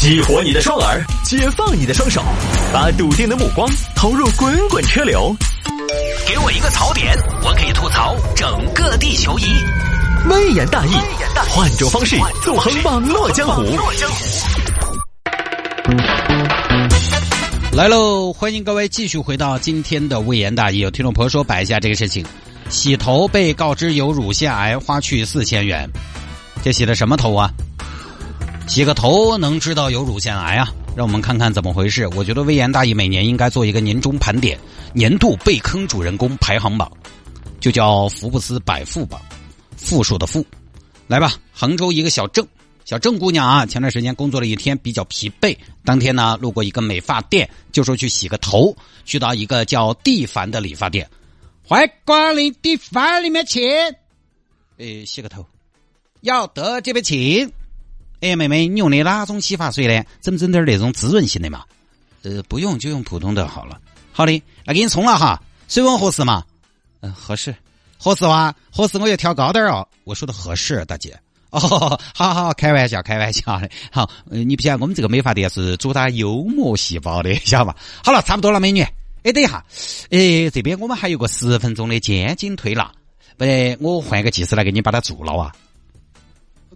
激活你的双耳，解放你的双手，把笃定的目光投入滚滚车流。给我一个槽点，我可以吐槽整个地球仪。微言大义，换种方式纵横网络江湖。来喽！欢迎各位继续回到今天的微言大义。有听众朋友说摆一下这个事情：洗头被告知有乳腺癌，花去四千元。这洗的什么头啊？洗个头能知道有乳腺癌啊？让我们看看怎么回事。我觉得微言大义每年应该做一个年终盘点，年度被坑主人公排行榜，就叫福布斯百富榜，富数的富。来吧，杭州一个小郑。小郑姑娘啊，前段时间工作了一天，比较疲惫。当天呢，路过一个美发店，就说去洗个头。去到一个叫蒂凡的理发店，欢迎光临蒂凡里面请。诶，洗个头，要得这边请。哎，妹妹，你用的哪种洗发水呢？整不整点那种滋润型的嘛？呃，不用，就用普通的好了。好的，那给你冲了哈。水温合适吗？嗯，合适。合适哇？合适我就调高点哦。我说的合适，大姐。哦，好好，开玩笑，开玩笑的。好，你不晓得我们这个美发店是主打幽默细胞的，晓得吧？好了，差不多了，美女。哎，等一下，哎，这边我们还有个十分钟的肩颈推拿，不得，我换个技师来给你把它做了啊？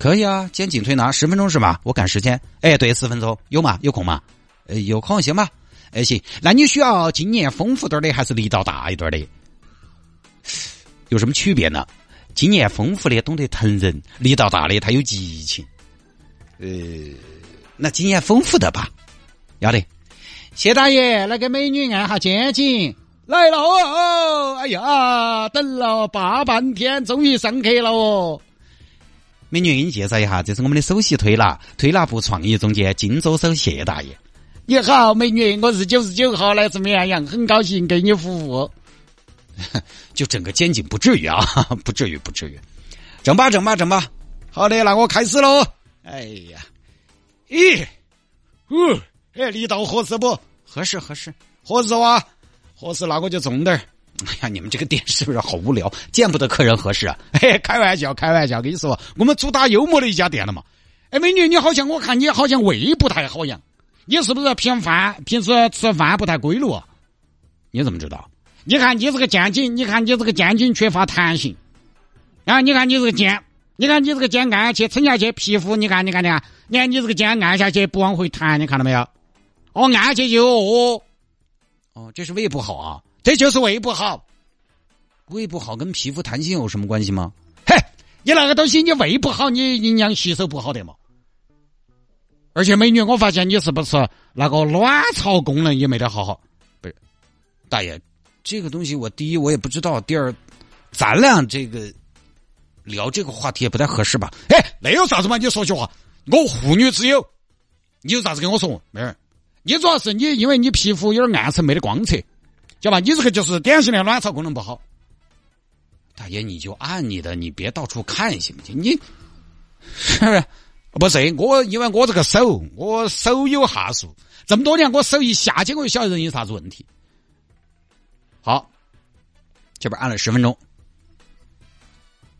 可以啊，肩颈推拿十分钟是吧？我赶时间。哎，对，十分钟有吗？有空吗？呃，有空行吧？哎，行，那你需要经验丰富点的还是力道大一点的？有什么区别呢？经验丰富的懂得疼人，力道大的他有激情。呃，那经验丰富的吧，要得。谢大爷，来给美女按下肩颈。来了哦！哎呀，等了大半天，终于上课了哦。美女，给你介绍一下，这是我们的首席推拿，推拿部创意总监金周手谢大爷。你好，美女，我是九十九号来自绵阳，很高兴给你服务。就整个肩颈不至于啊，不至于，不至于，整吧，整吧，整吧。好的，那我开始喽。哎呀，咦，嗯，哎，力道合适不？合适，合适，合适哇，合适，那我就重点 哎呀，你们这个店是不是好无聊？见不得客人合适啊？嘿，开玩笑，开玩笑，跟你说，我们主打幽默的一家店了嘛。哎，美女，你好像我看你好像胃不太好样，你是不是平饭平时吃饭不太规律？你怎么知道？你看你这个肩颈，你看你这个肩颈缺乏弹性，啊！你看你这个肩，你看你这个肩按下去撑下去，皮肤你看你看你看，你看你这个肩按下去不往回弹，你看到没有？哦，按下去就哦，哦，这是胃不好啊，这就是胃不好。胃不好跟皮肤弹性有什么关系吗？嘿，你那个东西你胃不好，你营养吸收不好的嘛。而且美女，我发现你是不是那个卵巢功能也没得好好？不是，大爷。这个东西，我第一我也不知道，第二，咱俩这个聊这个话题也不太合适吧？哎，那有啥子嘛？你说句话，我妇女之友，你有啥子跟我说？妹儿，你主要是你，因为你皮肤有点暗沉，没得光泽，晓得吧？你这个就是典型的卵巢功能不好。大爷，你就按你的，你别到处看，行不行？你是 不是？不是我，因为我这个手，我手有哈数，这么多年我手一下去，我就晓得人有啥子问题。好，这边按了十分钟。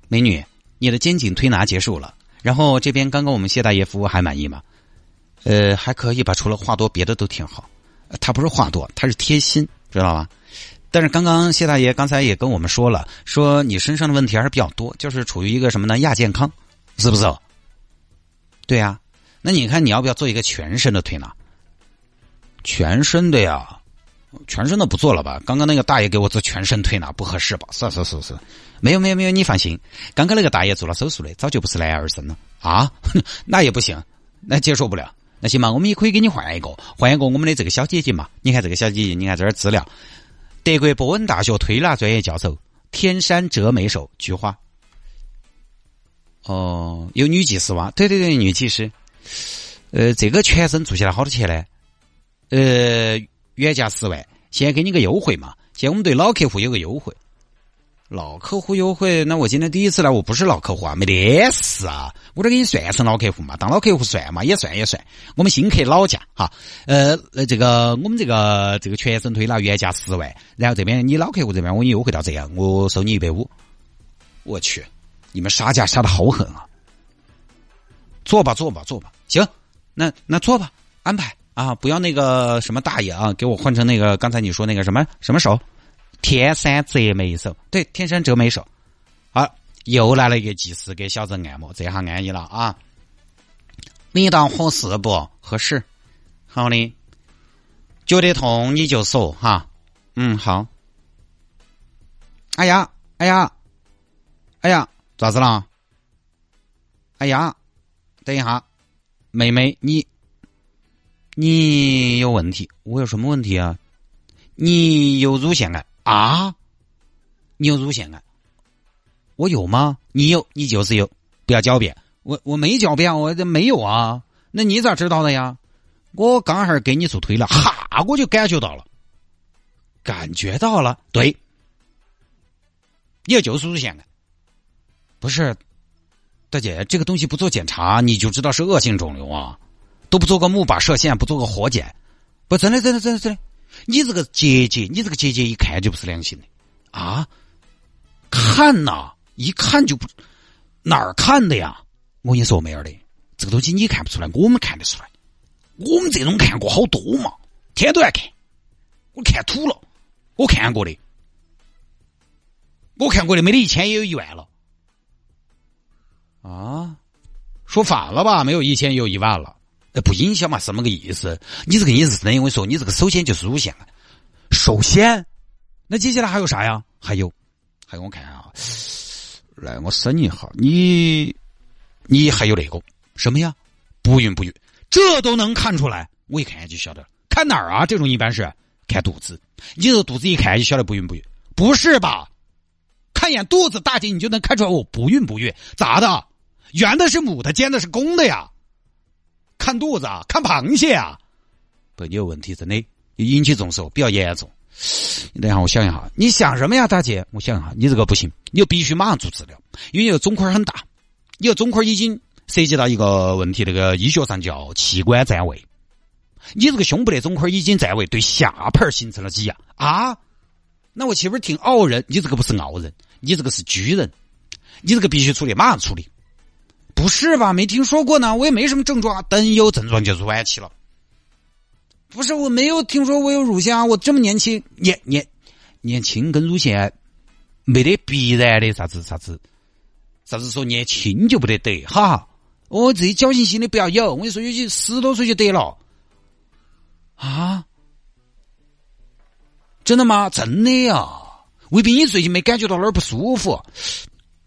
美女，你的肩颈推拿结束了。然后这边刚刚我们谢大爷服务还满意吗？呃，还可以吧，除了话多，别的都挺好。他不是话多，他是贴心，知道吧？但是刚刚谢大爷刚才也跟我们说了，说你身上的问题还是比较多，就是处于一个什么呢？亚健康，是不是？对呀，那你看你要不要做一个全身的推拿？全身的呀。全身的不做了吧？刚刚那个大爷给我做全身推拿不合适吧？是是是是，没有没有没有，你放心，刚刚那个大爷做了手术的，早就不是男儿身了啊！那也不行，那接受不了。那行吧，我们也可以给你换一个，换一个我们的这个小姐姐嘛。你看这个小姐姐，你看这儿资料，德国波恩大学推拿专业教授，天山折美手菊花。哦，有女技师哇？对对对，女技师。呃，这个全身做下来好多钱呢？呃。原价十万，现在给你个优惠嘛？现在我们对老客户有个优惠，老客户优惠。那我今天第一次来，我不是老客户啊，没得事啊，我这给你算成老客户嘛，当老客户算嘛，也算也算。我们新客老价哈，呃，那这个我们这个这个全身推拿原价十万，然后这边你老客户这边我给你优惠到这样，我收你一百五。我去，你们杀价杀的好狠啊！做吧做吧做吧，行。那那做吧，安排啊，不要那个什么大爷啊，给我换成那个刚才你说那个什么什么手，天山折眉手，对，天山折眉手。好，又来了一个技师给小郑按摩，这下安逸了啊。力道合适不？合适。好的，觉得痛你就说哈。嗯，好。哎呀，哎呀，哎呀，咋子了？哎呀，等一下。妹妹，你你有问题？我有什么问题啊？你有乳腺癌啊？你有乳腺癌？我有吗？你有，你就是有，不要狡辩。我我没狡辩，我这没有啊。那你咋知道的呀？我刚还给你做推了，哈，我就感觉到了，感觉到了。对，也就是乳腺癌，不是。大姐，这个东西不做检查你就知道是恶性肿瘤啊？都不做个钼靶射线，不做个活检，不真的真的真的真的，你这个结节，你这个结节一看就不是良性的啊！看呐，一看就不哪儿看的呀？我跟你说，妹儿的，这个东西你看不出来，我们看得出来。我们这种看过好多嘛，天天都在看，我看吐了，我看过的，我看过的没得一千也有一万了。啊，说反了吧？没有一千也有一万了，那不影响嘛？什么个意思？你这个意思是等于我说你这个首先就是乳腺癌，首先，那接下来还有啥呀？还有，还有我看啊，来我审一下，你你还有那个什么呀？不孕不育，这都能看出来，我一看就晓得了。看哪儿啊？这种一般是看肚子，你这肚子一看就晓得不孕不育，不是吧？看一眼肚子大姐，你就能看出来我不孕不育，咋的？圆的是母的，尖的是公的呀！看肚子啊，看螃蟹啊！不，你有问题，真的引起重视，比较严重。你等下，我想一下，你想什么呀，大姐？我想一下，你这个不行，你就必须马上做治疗，因为你的肿块很大，你的肿块已经涉及到一个问题，那个医学上叫器官占位。你这个胸部的肿块已经占位，对下盘形成了挤压啊！那我岂不是挺傲人？你这个不是傲人，你这个是巨人，你这个必须处理，马上处理。不是吧？没听说过呢，我也没什么症状，等有症状就是晚期了。不是，我没有听说我有乳腺，我这么年轻，年年年轻跟乳腺没得必然的啥子啥子，啥子说年轻就不得得哈？我自己侥幸心理不要有，我跟你说，有些十多岁就得了啊？真的吗？真的呀？未必你最近没感觉到哪儿不舒服？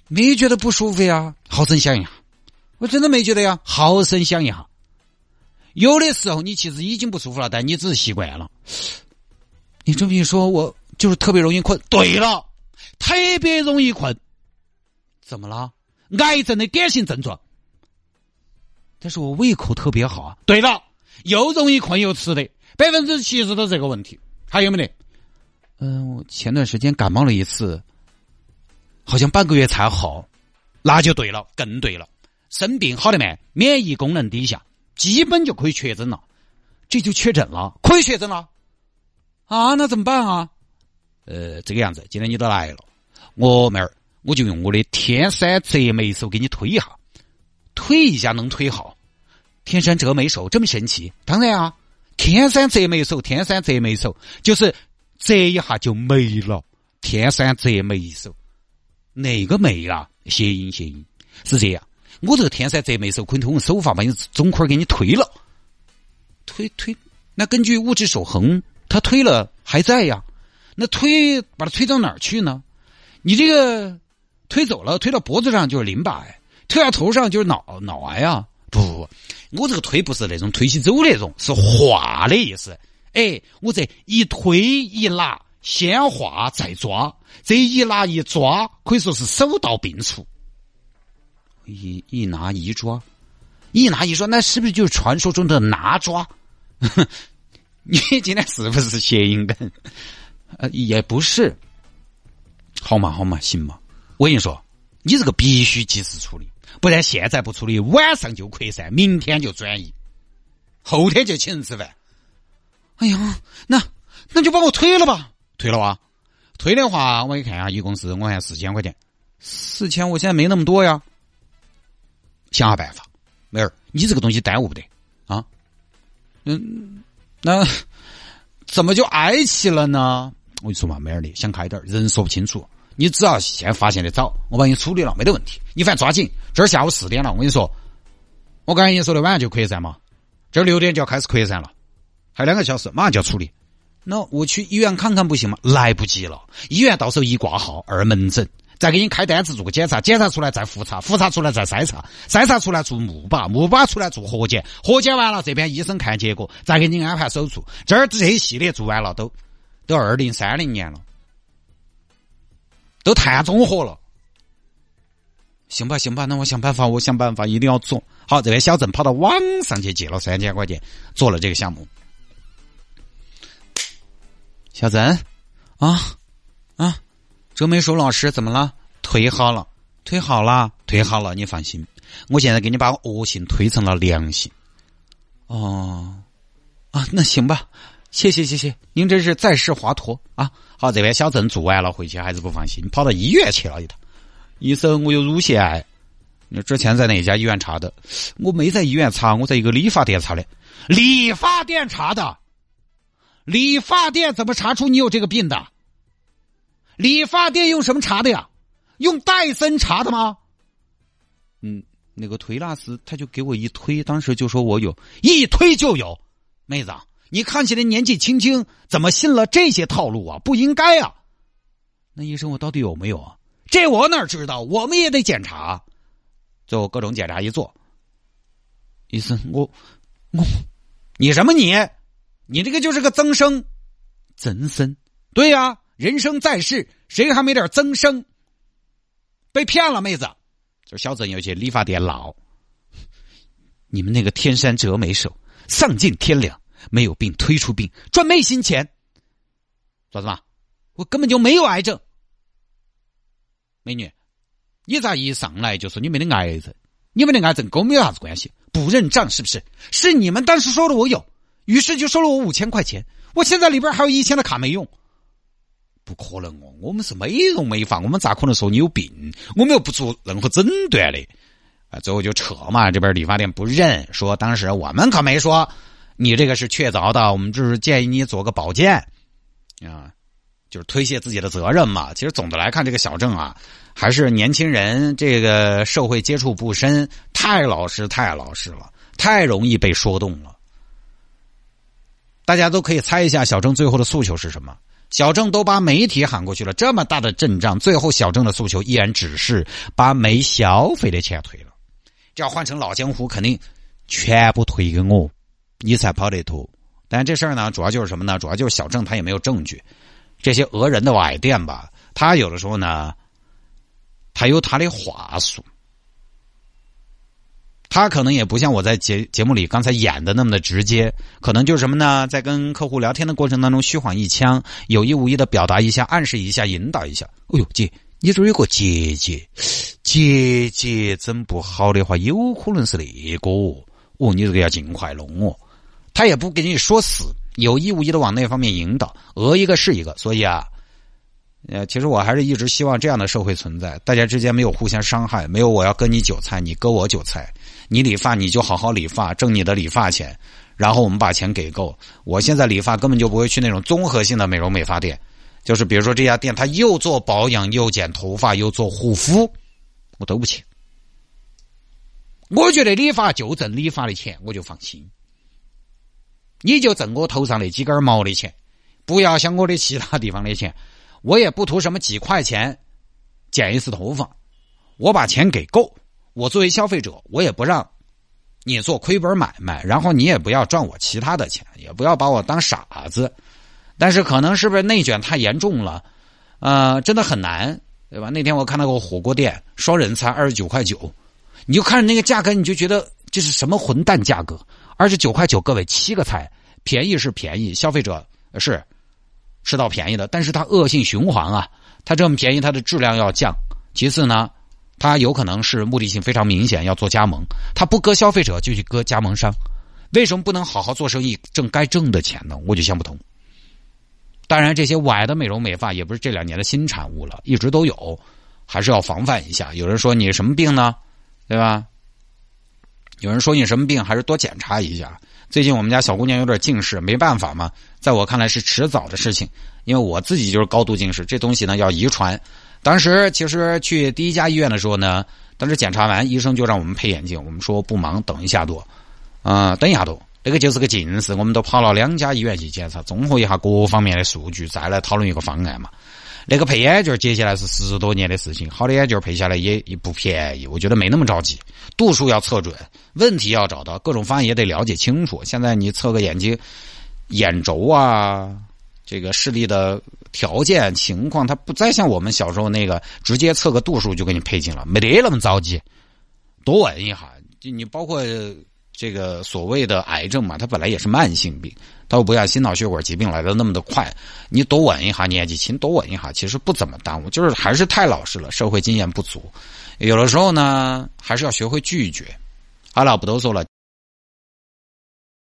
没觉得不舒服呀？好生想一下。我真的没觉得呀，好生想一下，有的时候你其实已经不舒服了，但你只是习惯了。你这么一说，我就是特别容易困。对了，特别容易困，怎么了？癌症的典型症状。但是我胃口特别好啊。对了，又容易困又吃的，百分之七十都这个问题。还有没得？嗯，我前段时间感冒了一次，好像半个月才好，那就对了，更对了。生病好的慢，免疫功能低下，基本就可以确诊了。这就确诊了，可以确诊了啊？那怎么办啊？呃，这个样子，今天你都来了，我妹儿，我就用我的天山折眉手给你推一下，推一下能推好。天山折眉手这么神奇？当然啊，天山折眉手，天山折眉手就是折一下就没了。天山折眉手，那个眉啊，谐音谐音是这样。我这个天山折眉手可以通过手法把你肿块给你推了，推推。那根据物质守恒，它推了还在呀。那推把它推到哪儿去呢？你这个推走了，推到脖子上就是淋巴癌，推到头上就是脑脑癌啊。不不不，我这个推不是那种推起走那种，是化的意思。哎，我这一推一拿，先化再抓，这一拿一抓可以说是手到病除。一一拿一抓，一拿一抓，那是不是就是传说中的拿抓？你今天是不是谐音梗？呃，也不是。好嘛好嘛，行嘛。我跟你说，你这个必须及时处理，不然现在不处理，晚上就扩散，明天就转移，后天就请人吃饭。哎呀，那那就把我推了吧，推了吧。推的话，我给你看一下，一共是我看四千块钱，四千，我现在没那么多呀。想下办法，妹儿，你这个东西耽误不得，啊，嗯，那怎么就挨起了呢？我跟你说嘛，妹儿的，想开点人说不清楚。你只要现在发现的早，我帮你处理了，没得问题。你反正抓紧，这儿下午四点了，我跟你说，我刚才已经说的晚上就扩散嘛，这儿六点就要开始扩散了，还有两个小时，马上就要处理。那我去医院看看不行吗？来不及了，医院到时候一挂号二门诊。再给你开单子做个检查，检查出来再复查，复查出来再筛查，筛查出来做木靶，木靶出来做核检，核检完了这边医生看结果，再给你安排手术。这儿这一系列做完了，都都二零三零年了，都碳中和了。行吧，行吧，那我想办法，我想办法，一定要做好。这边小郑跑到网上去借了三千块钱，做了这个项目。小郑，啊。周美淑老师怎么了？腿好了，腿好了，腿好了。你放心，我现在给你把恶性推成了良性。哦，啊，那行吧，谢谢谢谢，您真是在世华佗啊！好，这边小郑做完了，回去还是不放心，跑到医院去了一趟。医生，我有乳腺癌。你之前在哪家医院查的？我没在医院查，我在一个理发店查的。理发店查的？理发店怎么查出你有这个病的？理发店用什么查的呀？用戴森查的吗？嗯，那个推拉斯他就给我一推，当时就说我有一推就有。妹子，你看起来年纪轻轻，怎么信了这些套路啊？不应该啊！那医生，我到底有没有啊？这我哪知道？我们也得检查。最后各种检查一做，医生，我我你什么你？你这个就是个增生，增生，对呀。人生在世，谁还没点增生？被骗了，妹子。这小郑有些理发店闹，你们那个天山折梅手，丧尽天良，没有病推出病，赚昧心钱。咋子嘛？我根本就没有癌症。美女，你咋一上来就说你没得癌症？你们的癌症跟我们有啥子关系？不认账是不是？是你们当时说的我有，于是就收了我五千块钱。我现在里边还有一千的卡没用。不可能哦，我们是美容美发，我们咋可能说你有病？我们又不做任何诊断的，啊，最后就扯嘛。这边理发店不认，说当时我们可没说你这个是确凿的，我们只是建议你做个保健，啊，就是推卸自己的责任嘛。其实总的来看，这个小郑啊，还是年轻人，这个社会接触不深，太老实，太老实了，太容易被说动了。大家都可以猜一下，小郑最后的诉求是什么？小郑都把媒体喊过去了，这么大的阵仗，最后小郑的诉求依然只是把没消费的钱退了。这要换成老江湖，肯定全部退给我，你才跑得脱。但这事儿呢，主要就是什么呢？主要就是小郑他也没有证据。这些讹人的网店吧，他有的时候呢，他有他的话术。他可能也不像我在节节目里刚才演的那么的直接，可能就是什么呢？在跟客户聊天的过程当中虚晃一枪，有意无意的表达一下、暗示一下、引导一下。哎呦，姐，你这儿有个姐姐，姐姐整不好的话，有可能是那个哦，你这个要尽快弄哦。他也不给你说死，有意无意的往那方面引导，讹一个是一个。所以啊，呃，其实我还是一直希望这样的社会存在，大家之间没有互相伤害，没有我要割你韭菜，你割我韭菜。你理发你就好好理发，挣你的理发钱，然后我们把钱给够。我现在理发根本就不会去那种综合性的美容美发店，就是比如说这家店，他又做保养又剪头发又做护肤，我都不去。我觉得理发就挣理发的钱，我就放心。你就挣我头上那几根毛的钱，不要想我的其他地方的钱，我也不图什么几块钱剪一次头发，我把钱给够。我作为消费者，我也不让你做亏本买卖，然后你也不要赚我其他的钱，也不要把我当傻子。但是可能是不是内卷太严重了？呃，真的很难，对吧？那天我看到个火锅店，双人餐二十九块九，你就看着那个价格，你就觉得这是什么混蛋价格？二十九块九，各位七个菜，便宜是便宜，消费者是吃到便宜的，但是它恶性循环啊，它这么便宜，它的质量要降。其次呢？他有可能是目的性非常明显，要做加盟。他不割消费者，就去割加盟商。为什么不能好好做生意，挣该挣的钱呢？我就想不通。当然，这些歪的美容美发也不是这两年的新产物了，一直都有，还是要防范一下。有人说你什么病呢？对吧？有人说你什么病，还是多检查一下。最近我们家小姑娘有点近视，没办法嘛，在我看来是迟早的事情，因为我自己就是高度近视，这东西呢要遗传。当时其实去第一家医院的时候呢，当时检查完，医生就让我们配眼镜，我们说不忙，等一下多，啊，等一下多。那个就是个近视，我们都跑了两家医院去检查，综合一下各方面的数据，再来讨论一个方案嘛。那个配眼镜接下来是十多年的事情，好的眼镜配下来也也不便宜，我觉得没那么着急，度数要测准，问题要找到，各种方案也得了解清楚。现在你测个眼睛眼轴啊，这个视力的条件情况，它不再像我们小时候那个直接测个度数就给你配镜了，没得那么着急，多问一下，就你包括。这个所谓的癌症嘛，它本来也是慢性病，它不像心脑血管疾病来的那么的快。你多问一下，年纪轻多问一下，其实不怎么耽误。就是还是太老实了，社会经验不足，有的时候呢，还是要学会拒绝。好了，不多说了。